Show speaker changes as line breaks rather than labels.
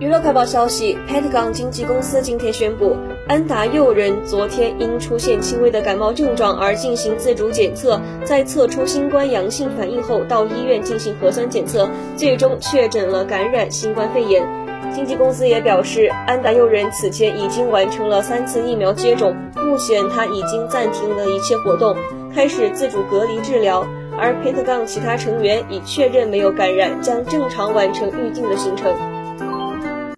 娱乐快报消息，Pentagon 经纪公司今天宣布，安达佑人昨天因出现轻微的感冒症状而进行自主检测，在测出新冠阳性反应后，到医院进行核酸检测，最终确诊了感染新冠肺炎。经纪公司也表示，安达佑人此前已经完成了三次疫苗接种，目前他已经暂停了一切活动，开始自主隔离治疗。而 Pentagon 其他成员已确认没有感染，将正常完成预定的行程。